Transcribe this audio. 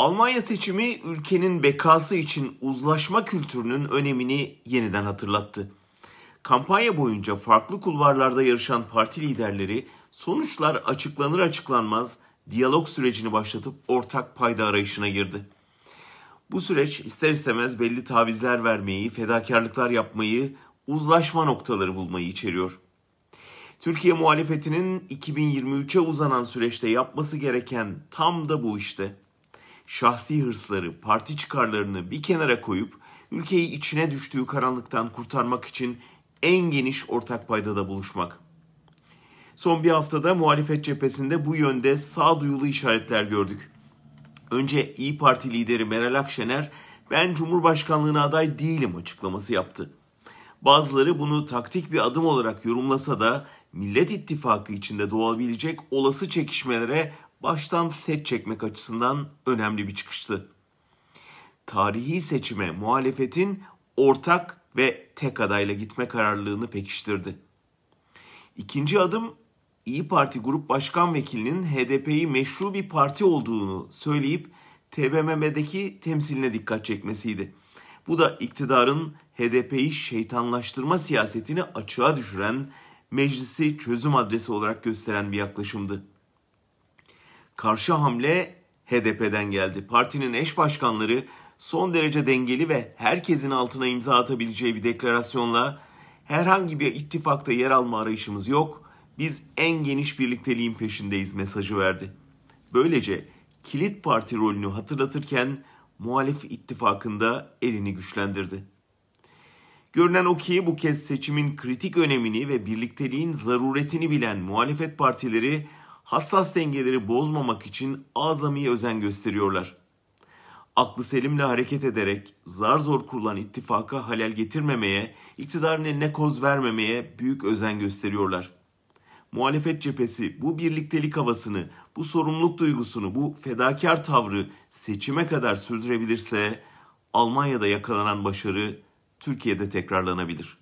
Almanya seçimi ülkenin bekası için uzlaşma kültürünün önemini yeniden hatırlattı. Kampanya boyunca farklı kulvarlarda yarışan parti liderleri sonuçlar açıklanır açıklanmaz diyalog sürecini başlatıp ortak payda arayışına girdi. Bu süreç ister istemez belli tavizler vermeyi, fedakarlıklar yapmayı, uzlaşma noktaları bulmayı içeriyor. Türkiye muhalefetinin 2023'e uzanan süreçte yapması gereken tam da bu işte. Şahsi hırsları, parti çıkarlarını bir kenara koyup ülkeyi içine düştüğü karanlıktan kurtarmak için en geniş ortak paydada buluşmak. Son bir haftada muhalefet cephesinde bu yönde sağduyulu işaretler gördük. Önce İyi Parti lideri Meral Akşener ben Cumhurbaşkanlığına aday değilim açıklaması yaptı. Bazıları bunu taktik bir adım olarak yorumlasa da Millet İttifakı içinde doğabilecek olası çekişmelere baştan set çekmek açısından önemli bir çıkıştı. Tarihi seçime muhalefetin ortak ve tek adayla gitme kararlılığını pekiştirdi. İkinci adım İyi Parti Grup Başkan Vekilinin HDP'yi meşru bir parti olduğunu söyleyip TBMM'deki temsiline dikkat çekmesiydi. Bu da iktidarın HDP'yi şeytanlaştırma siyasetini açığa düşüren, meclisi çözüm adresi olarak gösteren bir yaklaşımdı. Karşı hamle HDP'den geldi. Partinin eş başkanları son derece dengeli ve herkesin altına imza atabileceği bir deklarasyonla herhangi bir ittifakta yer alma arayışımız yok. Biz en geniş birlikteliğin peşindeyiz mesajı verdi. Böylece kilit parti rolünü hatırlatırken muhalif ittifakında elini güçlendirdi. Görünen o ki bu kez seçimin kritik önemini ve birlikteliğin zaruretini bilen muhalefet partileri hassas dengeleri bozmamak için azami özen gösteriyorlar. Aklı selimle hareket ederek zar zor kurulan ittifaka halel getirmemeye, iktidarın eline koz vermemeye büyük özen gösteriyorlar. Muhalefet cephesi bu birliktelik havasını, bu sorumluluk duygusunu, bu fedakar tavrı seçime kadar sürdürebilirse Almanya'da yakalanan başarı Türkiye'de tekrarlanabilir.